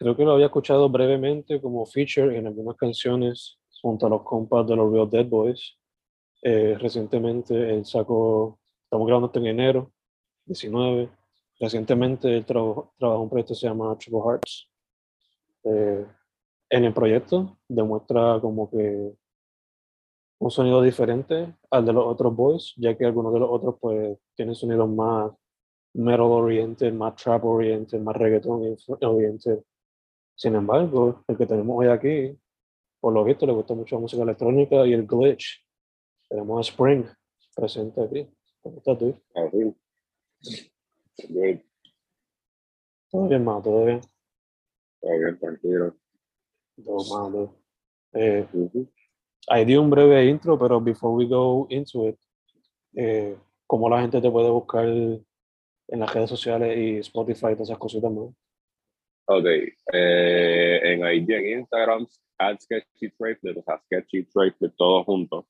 creo que lo había escuchado brevemente como feature en algunas canciones junto a los compas de los Real Dead Boys. Eh, recientemente él sacó, estamos grabando esto en enero 19. Recientemente él trabajó, un proyecto que se llama Triple Hearts. Eh, en el proyecto demuestra como que un sonido diferente al de los otros boys, ya que algunos de los otros pues tienen sonidos más metal oriented, más trap oriented, más reggaeton oriented. Sin embargo, el que tenemos hoy aquí, por lo visto le gusta mucho la música electrónica y el glitch. Tenemos a Spring presente aquí. ¿Cómo estás tú? Bien, Todo bien, ma, todo bien. todo bien, tranquilo. Todo malo. Eh, ahí di un breve intro, pero before we go into it, eh, ¿cómo la gente te puede buscar en las redes sociales y Spotify y todas esas cositas más? Ok, eh, en IG, en Instagram, at Sketchy Trade, o sea, Sketchy Trade, todo junto.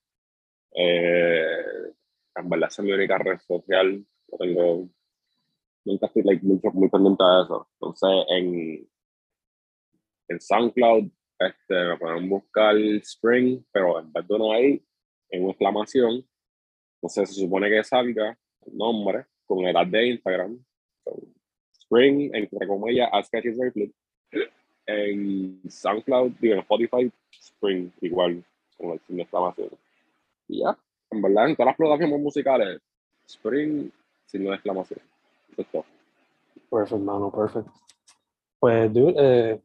Eh, en verdad, es mi única red social. No tengo, nunca estoy like, mucho, muy pendiente de eso. Entonces, en, en SoundCloud, este, me pueden buscar Spring, pero en vez de uno ahí, en una exclamación, entonces se supone que salga el nombre con edad de Instagram. Spring, entre comillas, a Sketchy Trade. En SoundCloud, digo, en Spotify, Spring, igual, con el exclamación. Y ya, en verdad, en todas las plataformas musicales, Spring, de exclamación. Todo. Perfect, mano, perfect. Pues, dude, eh,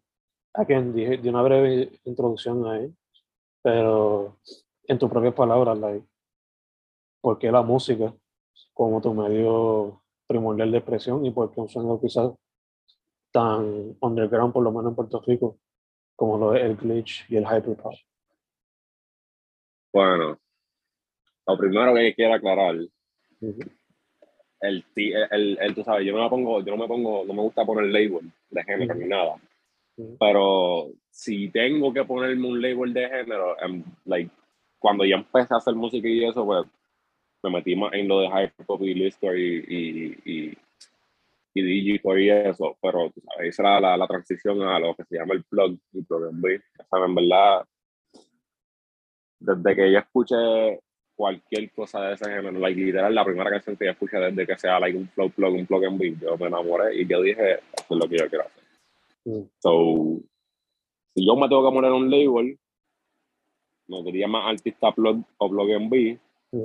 dije, di una breve introducción ahí, pero en tus propias palabras, like, ¿por qué la música como tu medio primordial de expresión y por qué un sonido quizás tan underground, por lo menos en Puerto Rico, como lo es el glitch y el hyperpop? Bueno, lo primero que quiero aclarar, el, ti- el, el, el- tú sabes, yo no me pongo, yo no me pongo, no me gusta poner label de género Ujú. ni nada. Ujú. Pero si tengo que ponerme un label de género, em, like, cuando yo empecé a hacer música y eso, pues me metí más en lo de hyperpop y listo y, y, y, y digicore y eso. Pero sabes, esa era la, la transición a lo que se llama el plug y plug and play. O sea, en verdad, desde que yo escuché cualquier cosa de ese género, like, literal, la primera canción que yo escuché desde que sea like, un flow plug, un plug and beat, yo me enamoré y yo dije, eso es lo que yo quiero hacer. Mm. So, si yo me tengo que poner un label, me diría más artista plug o plug and beat.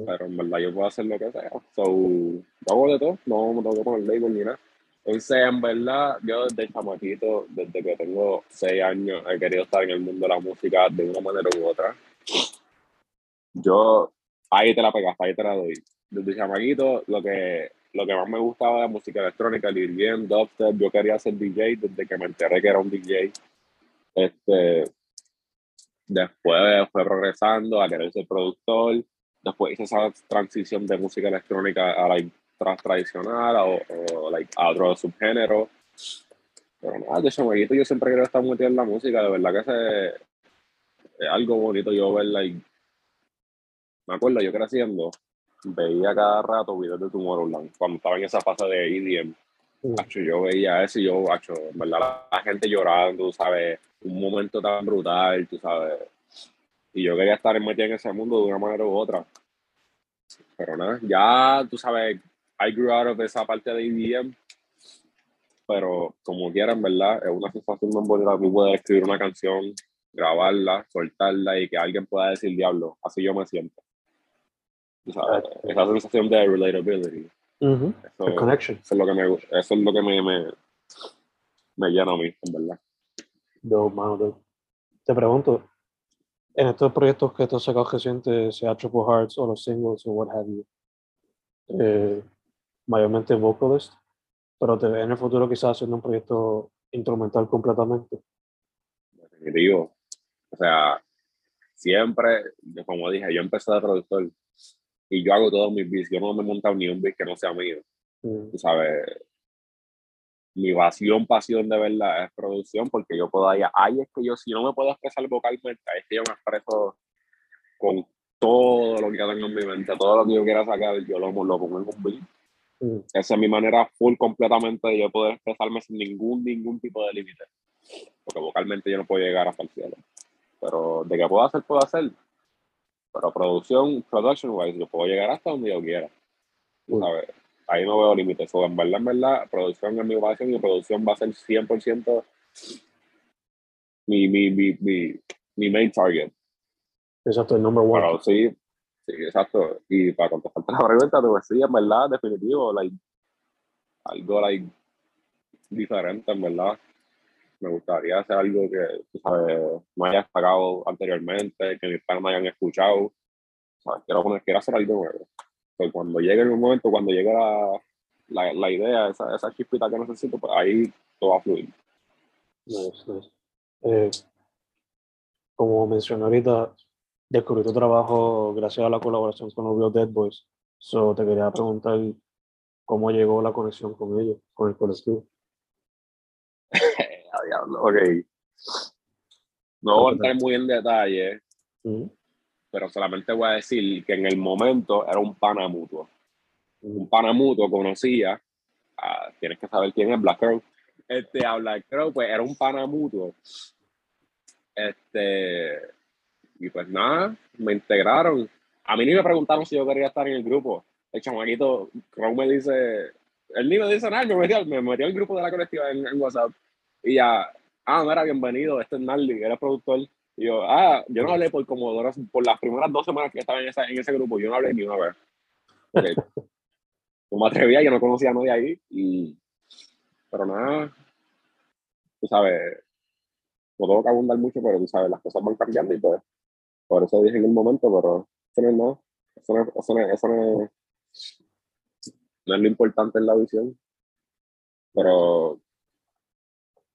Pero en verdad yo puedo hacer lo que sea. So, yo hago de todo, no me tengo que poner label ni nada. Entonces, en verdad, yo desde chamaquito, desde que tengo seis años, he querido estar en el mundo de la música de una manera u otra. Yo, ahí te la pegaste, ahí te la doy. Desde chamaquito, lo que, lo que más me gustaba de la música electrónica, el EDM, dubstep, yo quería ser DJ desde que me enteré que era un DJ. Este, después fue progresando a querer ser productor. Después hice esa transición de música electrónica a la tra- tradicional o, o, like, a otro subgénero. Pero nada, de chamaquito yo siempre quiero estar metido en la música, de verdad que es algo bonito yo verla y me acuerdo yo creciendo, veía cada rato videos de Tomorrowland, cuando estaba en esa fase de EDM. Mm. Hacho, yo veía eso y yo, hacho, en verdad, la gente llorando, tú sabes, un momento tan brutal, tú sabes. Y yo quería estar metido en ese mundo de una manera u otra. Pero nada, ya, tú sabes, I grew out of esa parte de EDM, pero como quieran, ¿verdad? Es una sensación muy bonita poder escribir una canción, grabarla, soltarla y que alguien pueda decir, diablo, así yo me siento. Tú sabes, esa sensación de relatability. Ujú. Eso, El connection. eso es lo que me eso es lo que me, me, me llena a mí, en verdad. Dope, mano. Te pregunto, en estos proyectos que tú has sacado recientes, sea Triple Hearts o los singles o what have you, eh, mayormente vocalist, pero te en el futuro quizás haciendo un proyecto instrumental completamente. Definitivo. O sea, siempre, como dije, yo empecé de productor y yo hago todos mis beats. Yo no me he montado ni un beat que no sea mío. Mm, Tú sabes, mi pasión, pasión de verdad es producción porque yo puedo ahí, ahí es que yo, si no me puedo expresar vocalmente, es que yo me expreso con todo lo que tengo en mi mente, todo lo que yo quiera sacar, yo lo, lo pongo en un beat. mm, Esa es mi manera full completamente de yo poder expresarme sin ningún, ningún tipo de límite. Porque vocalmente yo no puedo llegar hasta el cielo. Pero de que puedo hacer, puedo hacer. Pero producción, production wise, yo puedo llegar hasta donde yo quiera. Sabes, ahí no veo límites. So, en verdad, en verdad, producción es mi pasión y producción va a ser 100% mi, mi, mi, mi, mi main target. Exacto, el number one. Pero sí, sí, exacto. Y para contestarte la pregunta, pues sí, en verdad, definitivo, like, algo like, diferente, en verdad. Me gustaría hacer algo que, tú sabes, no haya sacado anteriormente, que mis padres no hayan escuchado. ¿Sabes? Quiero, poner, quiero hacer algo nuevo. Pues cuando llegue el momento, cuando llegue la, la, la idea, esa, esa chispita que necesito, pues ahí todo va a fluir. Nice, nice. Eh, como mencioné ahorita, descubrí tu trabajo gracias a la colaboración con los Real Dead Boys. So, te quería preguntar cómo llegó la conexión con ellos, con el colectivo. A diablo, ok. No voy a entrar muy en detalle, Ujú, pero solamente voy a decir que en el momento era un pana mutuo. Un pana mutuo conocía, tienes que saber quién es Black Crow. Este, a Black Crow, pues era un pana mutuo. Este, y pues nada, me integraron. A mí ni me preguntaron si yo quería estar en el grupo. El chamaquito, Crow me dice, él ni me dice nada, me metió, me metió al grupo de la colectiva en, en WhatsApp. Y ya, ah, mira, bienvenido, este es Narly, eres productor. Y yo, ah, yo no hablé por como dos- por las primeras dos semanas que estaba en, esa, en ese grupo, yo no hablé ni una vez. Porque no me atrevía, yo no conocía a nadie ahí. Y, pero nada, tú sabes, no tengo que abundar mucho, pero tú sabes, las cosas van cambiando y pues, por eso dije en el momento, pero eso no es nada. Eso no, es- eso no, es- eso no es- no es lo importante en la visión. Pero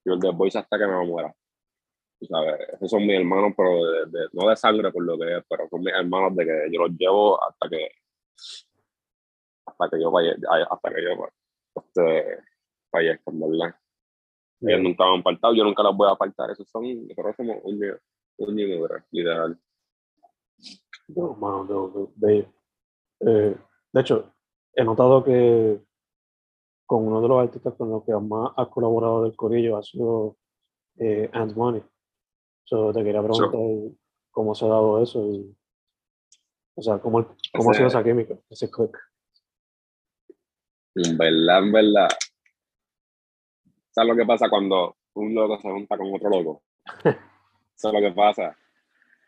yo The Voice hasta que me muera. Sabes, esos son mis hermanos, pero de, de- no de sangre por lo que es, pero son mis hermanos de que yo los llevo hasta que hasta que yo vaya, hasta que yo este, fallezca, ¿verdad? Ellos nunca me han faltado, yo nunca los voy a apartar. Esos son, nosotros somos un un literal. No, mano, no, no, bello. Eh, de hecho, he notado que con uno de los artistas con los que más has colaborado del Corillo ha sido eh, Ant Money. So, te quería preguntar cómo se ha dado eso y, o sea, cómo, cómo ha sido esa química, ese click. En verdad, en verdad. ¿Sabes lo que pasa cuando un loco se junta con otro loco? Eso es lo que pasa.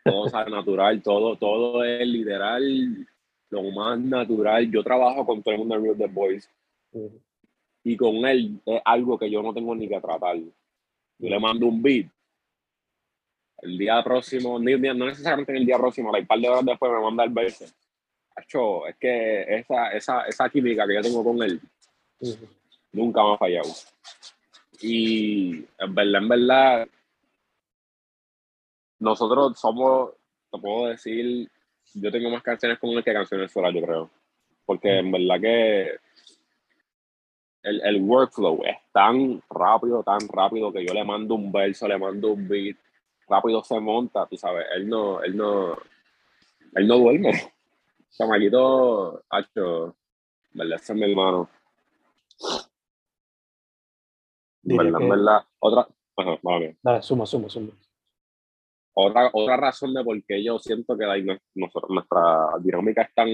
Todo sale natural, todo, todo es literal, lo más natural. Yo trabajo con todo el mundo en Real The Boys y con él es algo que yo no tengo ni que tratar. Yo le mando un beat. El día próximo, no necesariamente en el día próximo, like, un par de horas después me manda el verso. Acho, es que esa, esa, esa química que yo tengo con él Ujú. nunca me ha fallado. Y en verdad, en verdad, nosotros somos, te puedo decir, yo tengo más canciones él que canciones solas, yo creo. Porque en verdad que el, el workflow es tan rápido, tan rápido que yo le mando un verso, le mando un beat, rápido se monta, tú sabes, él no, él no, él no duerme. Chamaquito, hacho, ¿verdad? Ese es mi hermano. ¿Verdad? que- ¿Verdad? Otra, ajá, mía. Dale, suma, suma, suma. otra, otra razón de por qué yo siento que like, nosotros- nuestra dinámica es tan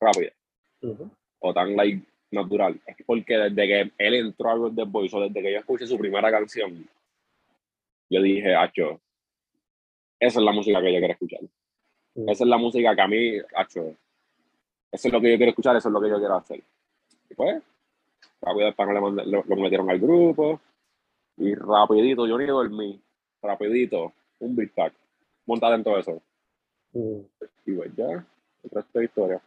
rápida o tan like, natural es porque desde que él entró a the Boys o desde que yo escuché su primera canción, yo dije, Acho, esa es la música que yo quiero escuchar. Mm. Esa es la música que a mí, Acho, eso es lo que yo quiero escuchar, eso es lo que yo quiero hacer. Y pues, rápido después le lo, lo metieron al grupo y rapidito, yo ni dormí, rapidito, un beat pack, monta dentro de eso. Mm. Y pues ya, el resto de historia.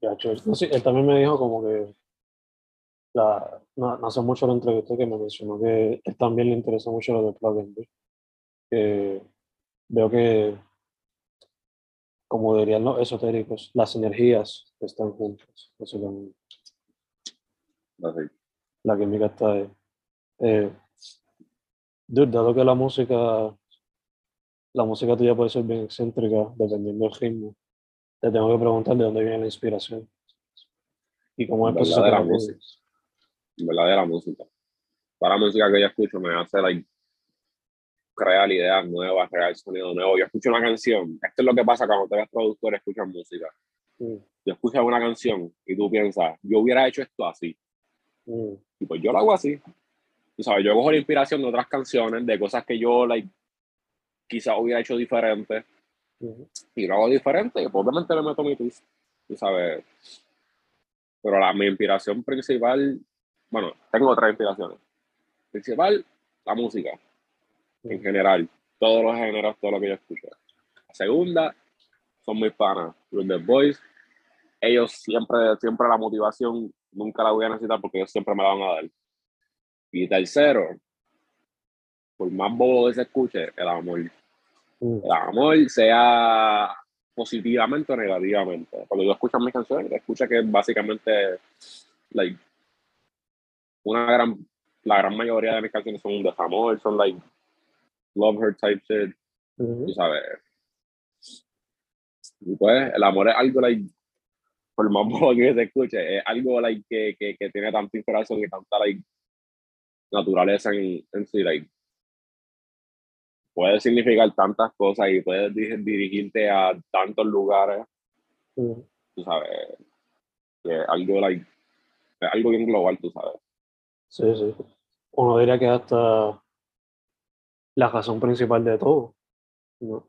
Ya, sí, él también me dijo como que la, no, no hace mucho lo entrevisté que me mencionó que él también le interesa mucho lo de plug and play. Que veo que, como dirían los esotéricos, las energías están juntas. Eso también, la química está ahí. Eh, dude, dado que la música, la música tuya puede ser bien excéntrica, dependiendo del ritmo, te tengo que preguntar de dónde viene la inspiración. Y cómo es el proceso Verdadera creativo. música. verdadera música. Para la música que yo escucho me hace like, crear ideas nuevas, crear sonido nuevo. Yo escucho una canción. Esto es lo que pasa cuando te ves productor escuchas música. Mm, Yo escuchas una canción y tú piensas, yo hubiera hecho esto así. mm, Y pues yo lo hago así. Tú sabes, yo cojo la inspiración de otras canciones, de cosas que yo like, quizás hubiera hecho diferente. mm, y lo hago diferente y obviamente le meto mi twist, tú sabes. Pero la, mi inspiración principal, bueno, tengo otras inspiraciones. Principal, la música, en general, todos los géneros, todo lo que yo escucho. La segunda, son mis panas, los The Boys. Ellos siempre, siempre la motivación, nunca la voy a necesitar porque ellos siempre me la van a dar. Y tercero, por más bobo que se escuche, el amor mm, el amor sea positivamente o negativamente. Cuando yo escucho mis canciones, escucha que básicamente like, una gran, la gran mayoría de mis canciones son de amor, son like love her type shit, mm, tú sabes. Y pues el amor es algo like, por más bobo que se escuche, es algo like que, que, que tiene tanta inspiración y tanta like naturaleza en, en sí, like puede significar tantas cosas y puedes dir- dirigirte a tantos lugares, mm. tú sabes, que es algo, like, es algo bien global, tú sabes. Sí, sí. Uno diría que hasta la razón principal de todo, ¿no?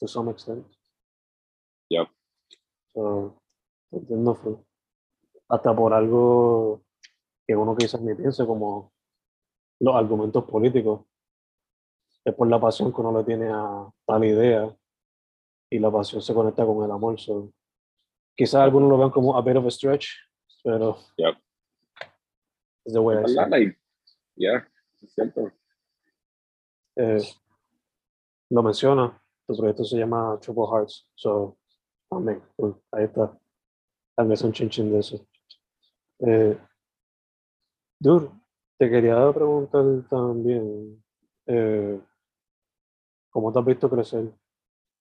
To some extent. Yep. So, entiendo, full. Hasta por algo que uno quizás ni piense como los argumentos políticos. Es por la pasión que uno le tiene a tal idea y la pasión se conecta con el amor. So, quizás algunos lo vean como a bit of a stretch, pero Yep. es the way I see ¿Verdad? it. Like, yeah, es cierto. Eh, lo menciona, tu proyecto se llama Triple Hearts, so también, cool, ahí está, tal vez un chinchín de eso. Eh, Dur, te quería preguntar también, eh, ¿cómo te has visto crecer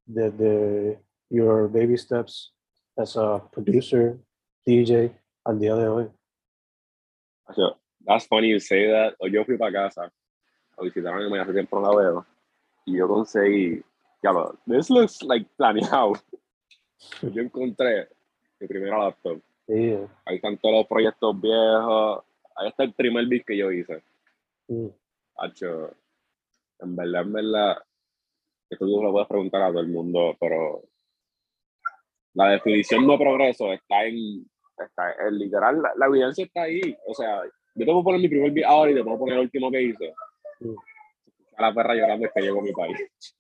desde your baby steps as a producer, DJ, al día de hoy? O sea, that's funny you say that. Yo fui para casa a visitar a mi mamá, hace tiempo no la veo, y yo conseguí, ya lo, this looks like planeado. Yo encontré mi primera laptop. Sí, Ahí están todos los proyectos viejos. Ahí está el primer beat que yo hice. mm, Hacho, en verdad, en verdad, esto tú lo puedes preguntar a todo el mundo, pero la definición de progreso está en, está en literal, la, la evidencia está ahí. O sea, yo te puedo poner mi primer beat ahora y te puedo poner el último que hice. A la perra llorando es que llegó a mi país.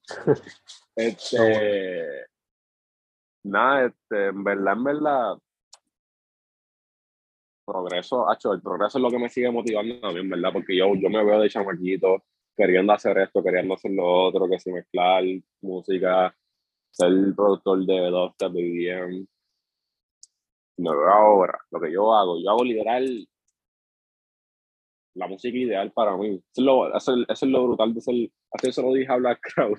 este, nada, este, en verdad, en verdad, progreso, hacho, el progreso es lo que me sigue motivando también, ¿verdad? Porque yo, yo me veo de chamaquito queriendo hacer esto, queriendo hacer lo otro, que si mezclar música, ser productor de dubstep, de. Me veo ahora, lo que yo hago, yo hago literal la música ideal para mí. Eso es lo, eso, es lo brutal de ser, así eso lo dije a Black Crowd.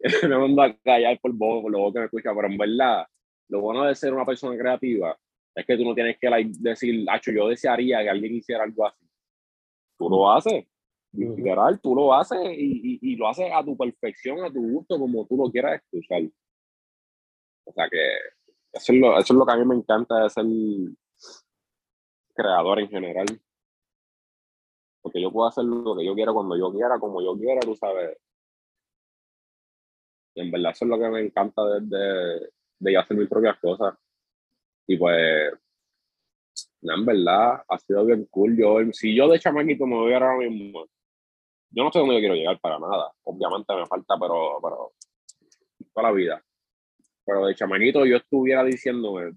me manda a callar por vos, por lo que me escucha, pero en verdad, lo bueno de ser una persona creativa es que tú no tienes que decir, Hacho, yo desearía que alguien hiciera algo así. Tú lo haces, literal, tú lo haces y, y, y, lo haces a tu perfección, a tu gusto, como tú lo quieras escuchar. O sea que eso es lo, eso es lo que a mí me encanta de ser creador en general. Porque yo puedo hacer lo que yo quiera cuando yo quiera, como yo quiera, tú sabes. Y en verdad eso es lo que me encanta de, de, de hacer mis propias cosas. Y pues, en verdad, ha sido bien cool. Yo, si yo de chamaquito me voy ahora mismo, yo no sé dónde yo quiero llegar para nada. Obviamente me falta, pero, pero toda la vida. Pero de chamaquito yo estuviera diciéndome,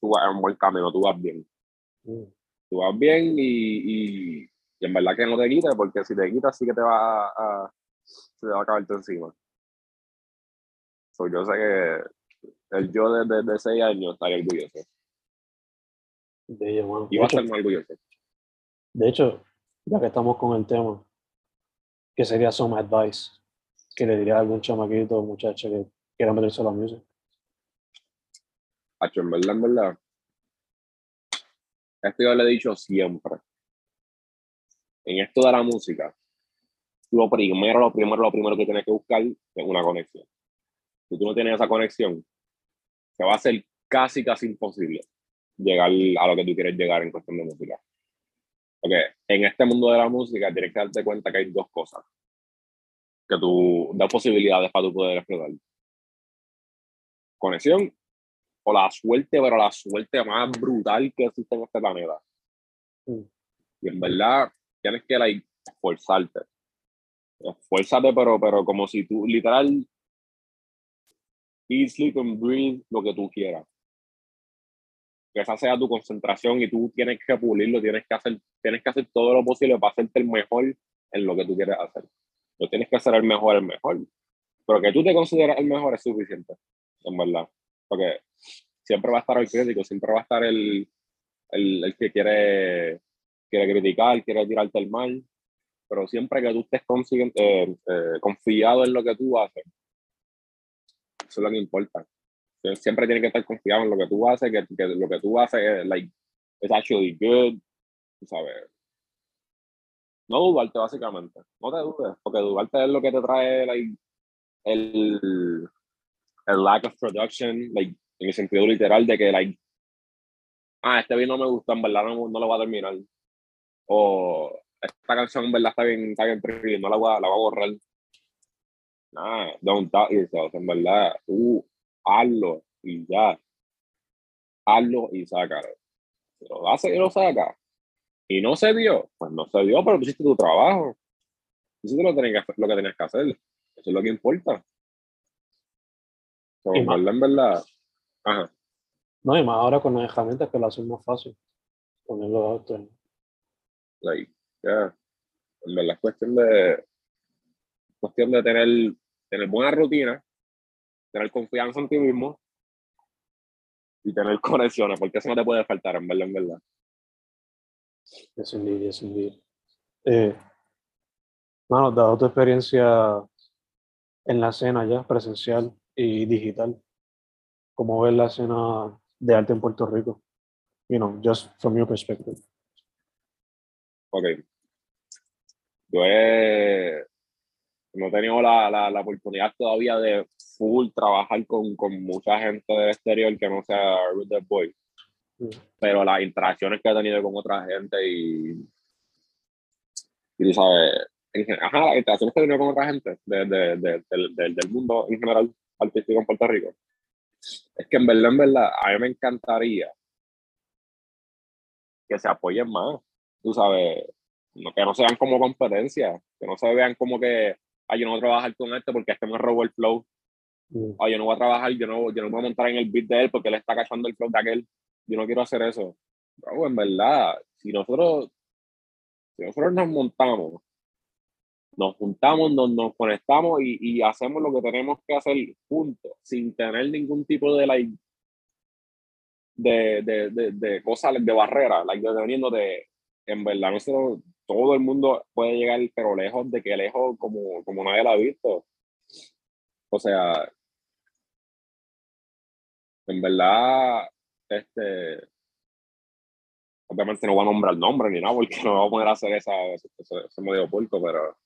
tú vas en buen camino, tú vas bien. Mm. Tú vas bien y, y, en verdad que no te quites, porque si te quitas sí que te va a, se te va a caerte encima. So, yo sé que el yo desde de, 6 años estaría orgulloso. De bueno. Y va a estar muy orgulloso. De hecho, ya que estamos con el tema, ¿qué sería some advice que le diría a algún chamaquito o muchacho que quiera meterse a la música? en verdad, en verdad. Esto yo le he dicho siempre. En esto de la música, lo primero, lo primero, lo primero que tienes que buscar es una conexión. Si tú no tienes esa conexión, te va a ser casi, casi imposible llegar a lo que tú quieres llegar en cuestión de música. Porque en este mundo de la música tienes que darte cuenta que hay dos cosas que tú, dos posibilidades para tu poder explotar. Conexión o la suerte, pero la suerte más brutal que existe en este planeta. Mm. Y en verdad tienes que like, esforzarte. Esfuérzate, pero, pero como si tú literal eat, sleep and breathe lo que tú quieras. Que esa sea tu concentración y tú tienes que pulirlo, tienes que hacer, tienes que hacer todo lo posible para hacerte el mejor en lo que tú quieres hacer. No tienes que ser el mejor, el mejor. Pero que tú te consideres el mejor es suficiente, en verdad. Porque siempre va a estar el crítico, siempre va a estar el, el, el que quiere, quiere criticar, quiere tirarte el mal. Pero siempre que tú estés eh, eh, confiado en lo que tú haces, eso es lo que importa. Siempre tienes que estar confiado en lo que tú haces, que, lo que tú haces es, like, actually good, sabes. No dudarte, básicamente. No te dudes, porque dudarte es lo que te trae like, el, lack of production, like, en el sentido literal de que, like, ah, este video no me gusta, en verdad no, no lo voy a terminar. O esta canción en verdad está bien, está bien no la voy a, la voy a borrar. Nah, don't doubt yourself, en verdad. Tú hazlo y ya. Hazlo y sácalo. Si lo hace y lo saca. Y no se dio, pues no se dio, pero tú hiciste tu trabajo. Tú hiciste lo, que, lo que tenías que hacer. Eso es lo que importa. en verdad, en verdad. Ajá. No, y más ahora con las herramientas que lo hacen más fácil. Ponerlo a otro. Like, yeah. En verdad es cuestión de cuestión de tener tener buena rutina, tener confianza en ti mismo y tener conexiones, porque eso no te puede faltar, en verdad, en verdad. Es un día, es un día. Eh, dado tu experiencia en la escena ya, presencial y digital, ¿cómo ves la escena de arte en Puerto Rico? You know, just from your perspective. Ok. Yo he, no he tenido la, la, la, oportunidad todavía de full trabajar con, con mucha gente del exterior que no sea the Boy. Mm. Pero las interacciones que he tenido con otra gente y, y tú sabes, ajá, las interacciones que he tenido con otra gente de, de, de, del, del mundo en general artístico en Puerto Rico, es que en verdad, en verdad, a mí me encantaría que se apoyen más, tú sabes, que no sean como competencia, que no se vean como que ay, yo no voy a trabajar con este porque este me robó el flow. Mm. Ay, yo no voy a trabajar, yo no, yo no voy a montar en el beat de él porque él está cachando el flow de aquel. Yo no quiero hacer eso. Bro, en verdad, si nosotros, si nosotros nos montamos, nos juntamos, nos, nos conectamos y, y, hacemos lo que tenemos que hacer juntos, sin tener ningún tipo de, like, de, de, de, de cosas, de barrera, like, dependiendo de, en verdad, nosotros todo el mundo puede llegar, pero lejos de que lejos como, como nadie la ha visto. O sea, en verdad, este, obviamente no voy a nombrar nombre ni nada, porque no voy a poner a hacer esa, ese, medio pulco, pero,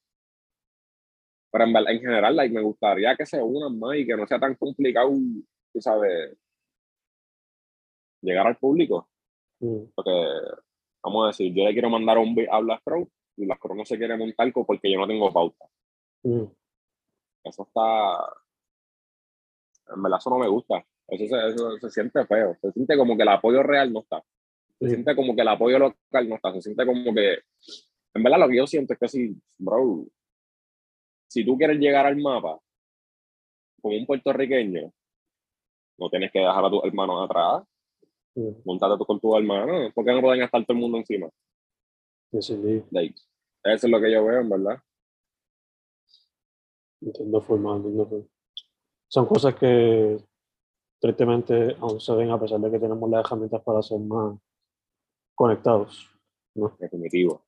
pero en, en general, like, me gustaría que se unan más y que no sea tan complicado, tú sabes, llegar al público. Mm. Porque, vamos a decir, yo le quiero mandar un beat a Black Crow y Black Crow no se quiere montar porque yo no tengo pauta. Mm. Eso está. En verdad, eso no me gusta. Eso se, eso se siente feo. Se siente como que el apoyo real no está. Se siente como que el apoyo local no está. Se siente como que. En verdad, lo que yo siento es que si, bro, si tú quieres llegar al mapa como un puertorriqueño, no tienes que dejar a tus hermanos atrás. Montate tú con tu hermano. ¿Por qué no pueden estar todo el mundo encima? Sí, sí. Eso es lo que yo veo, en verdad. Entiendo formal, entiendo Son cosas que tristemente aún se ven a pesar de que tenemos las herramientas para ser más conectados. ¿no? Definitivo.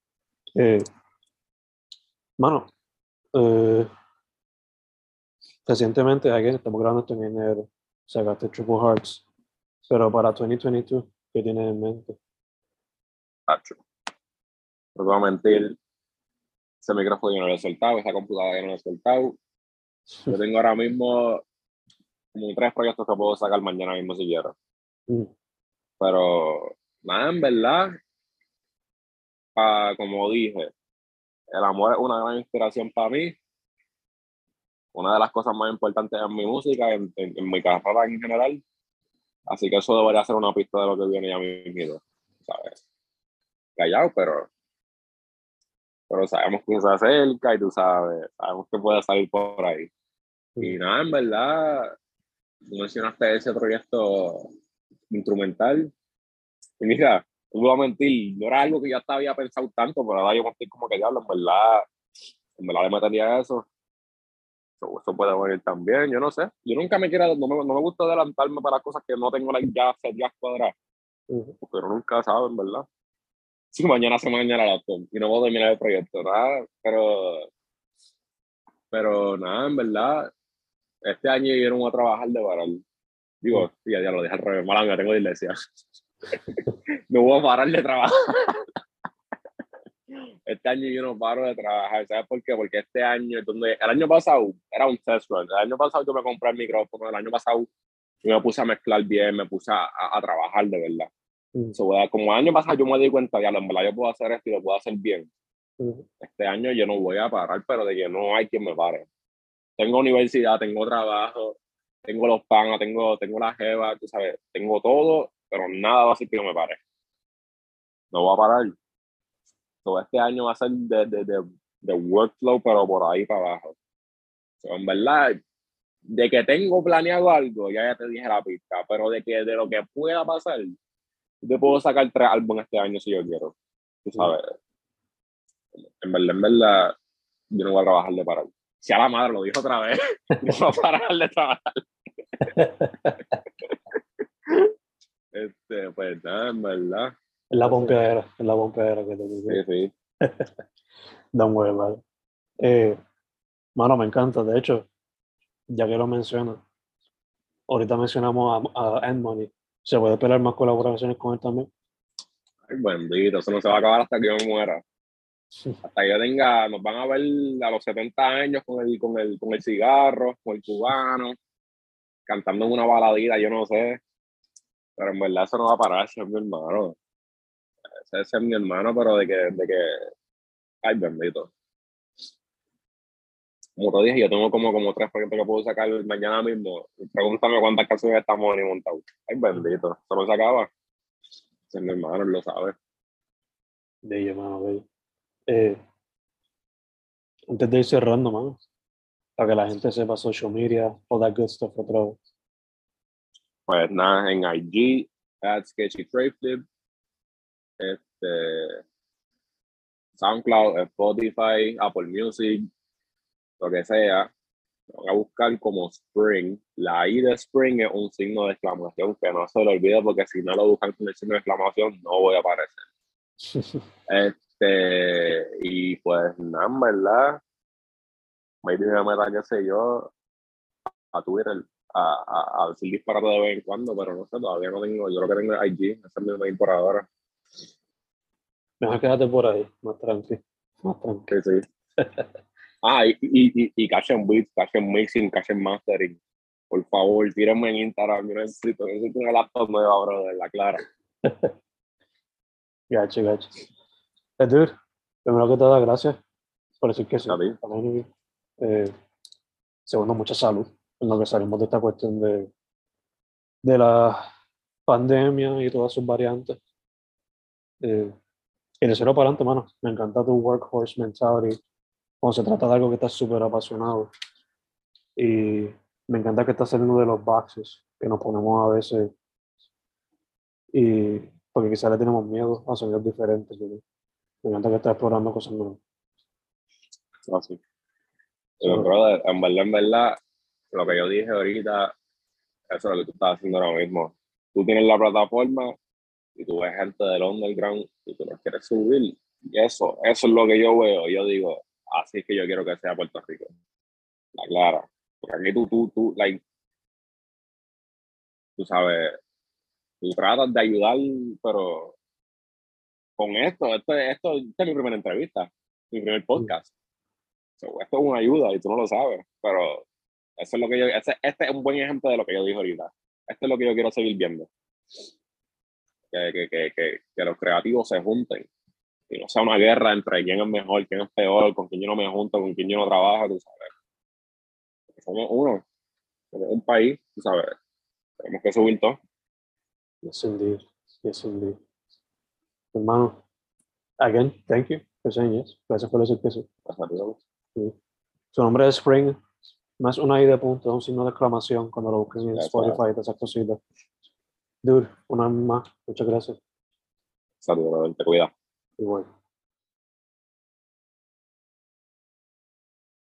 Eh, mano, eh, recientemente, aquí estamos grabando esto en enero, sacaste Triple Hearts, pero para 2022, ¿qué tienes en mente? Pacho. No voy a mentir, ese micrófono yo no lo he soltado, esa computadora yo no lo he soltado. Yo tengo ahora mismo como tres proyectos que puedo sacar mañana mismo si quiero. Mm. Pero, nada, en verdad, como dije, el amor es una gran inspiración para mí. Una de las cosas más importantes en mi música, en, mi carrera en general. Así que eso debería ser una pista de lo que viene ya mismo, ¿sabes? Callado, pero pero sabemos que se acerca y tú sabes, sabemos que puede salir por ahí. Y nada, en verdad, mencionaste ese proyecto instrumental. Y mira, no voy a mentir, no era algo que ya había pensado tanto, pero ahora yo me estoy como que diablo, en verdad, en verdad le metería eso. Eso, puede venir también, yo no sé. Yo nunca me quiero, no me, no me gusta adelantarme para cosas que no tengo la ya, ya cuadradas. Pero nunca sabe, en verdad. Si mañana se mañana la y no puedo terminar el proyecto, nada. Pero, pero nada, en verdad, este año yo no voy a trabajar de varal. Digo, ya, ya lo dije al revés, mala tengo iglesia. no voy a parar de trabajar. Este año yo no paro de trabajar. ¿Sabes por qué? Porque este año, donde, el año pasado era un test run. El año pasado yo me compré el micrófono. El año pasado yo me puse a mezclar bien, me puse a, a, trabajar de verdad. Mm. como el año pasado yo me di cuenta, ya, en verdad yo puedo hacer esto y lo puedo hacer bien. Mm. Este año yo no voy a parar, pero de que no hay quien me pare tengo universidad, tengo trabajo, tengo los panas, tengo, tengo la jeva, tú sabes, tengo todo, pero nada va a ser que yo me pare. No voy a parar. Todo este año va a ser de, de, de, de workflow, pero por ahí para abajo. en verdad, de que tengo planeado algo, ya, ya te dije la pista, pero de que de lo que pueda pasar, te puedo sacar tres álbumes este año si yo quiero. Tú sabes. En verdad, en verdad, yo no voy a trabajar de parar. Si a la madre lo dijo otra vez, no va a parar de trabajar. este, pues nada, en verdad. Es la pompeadera, es la pompeadera que te digo. Sí, sí. Da un buen vale. Eh, mano, me encanta. De hecho, ya que lo mencionas, ahorita mencionamos a, a Money. ¿Se puede esperar más colaboraciones con él también? Ay, bendito, eso no se va a acabar hasta que yo muera. Hasta yo tenga, nos van a ver a los 70 años con el, con el, con el cigarro, con el cubano, cantando una baladita, yo no sé. Pero en verdad eso no va a parar, es mi hermano. Ese, es mi hermano, pero de que, de que, ay, bendito. Como te dije, yo tengo como, como tres proyectos que puedo sacar mañana mismo. Pregúntame cuántas canciones estamos ni montados. Ay, bendito. Se acaba. Ese es mi hermano, él lo sabe. Bello, hermano, bello. Eh, antes de ir cerrando, man, para que la gente sepa social media, all that good stuff otra vez. Pues nada, en IG, at Sketchy Trade Flip, este, SoundCloud, Spotify, Apple Music, lo que sea, van a buscar como Spring. La I de Spring es un signo de exclamación que no se lo olvide porque si no lo buscan con el signo de exclamación no voy a aparecer. Este, y pues nada, verdad, maybe me meta, qué sé yo, a Twitter, a, a, a decir disparate de vez en cuando, pero no sé, todavía no tengo, yo creo que tengo IG, esa es mi ahora. Mejor quédate por ahí, más tranqui. Más tranqui. Sí, sí. ah, y, y, y, y Cash and Beats, Cash and Mixing, Cash and Mastering. Por favor, tírenme en Instagram, yo necesito, necesito una laptop nueva, bro, de la clara. Gacho, gacho. Eh, dude, primero que todo, gracias por decir que sí. Eh, segundo, mucha salud en lo que salimos de esta cuestión de, de la pandemia y todas sus variantes. Eh, y de cero para adelante, mano. Me encanta tu workhorse mentality cuando se trata de algo que estás súper apasionado. Y me encanta que estás saliendo de los boxes que nos ponemos a veces. Y porque quizás le tenemos miedo a sonidos diferentes. ¿no? Me encanta que estás explorando cosas nuevas. Así. Pero, brother, en verdad, en verdad, lo que yo dije ahorita, eso es lo que tú estás haciendo ahora mismo. Tú tienes la plataforma y tú ves gente del underground y tú no quieres subir. Y eso, eso es lo que yo veo. Yo digo, así es que yo quiero que sea Puerto Rico. La clara. Porque aquí tú, tú, tú, like, tú sabes, tú tratas de ayudar, pero con esto, esto, esto, esta es mi primera entrevista, mi primer podcast. So, esto es una ayuda y tú no lo sabes, pero eso es lo que yo, ese, este es un buen ejemplo de lo que yo dije ahorita. Esto es lo que yo quiero seguir viendo. Que, que, que, que, que los creativos se junten y no sea una guerra entre quién es mejor, quién es peor, con quién yo no me junto, con quién yo no trabajo, tú sabes. Porque somos uno, somos un país, tú sabes. Tenemos que subir todo. Yes, indeed. Yes, indeed. Hermano, again, thank you for saying yes. Gracias por decir que sí. Sí. Su nombre es Spring. Es una I de punto, un signo de exclamación cuando lo busquen en Spotify y todas esas cositas. Dude, una vez más, muchas gracias. Saludos, te cuida. Igual.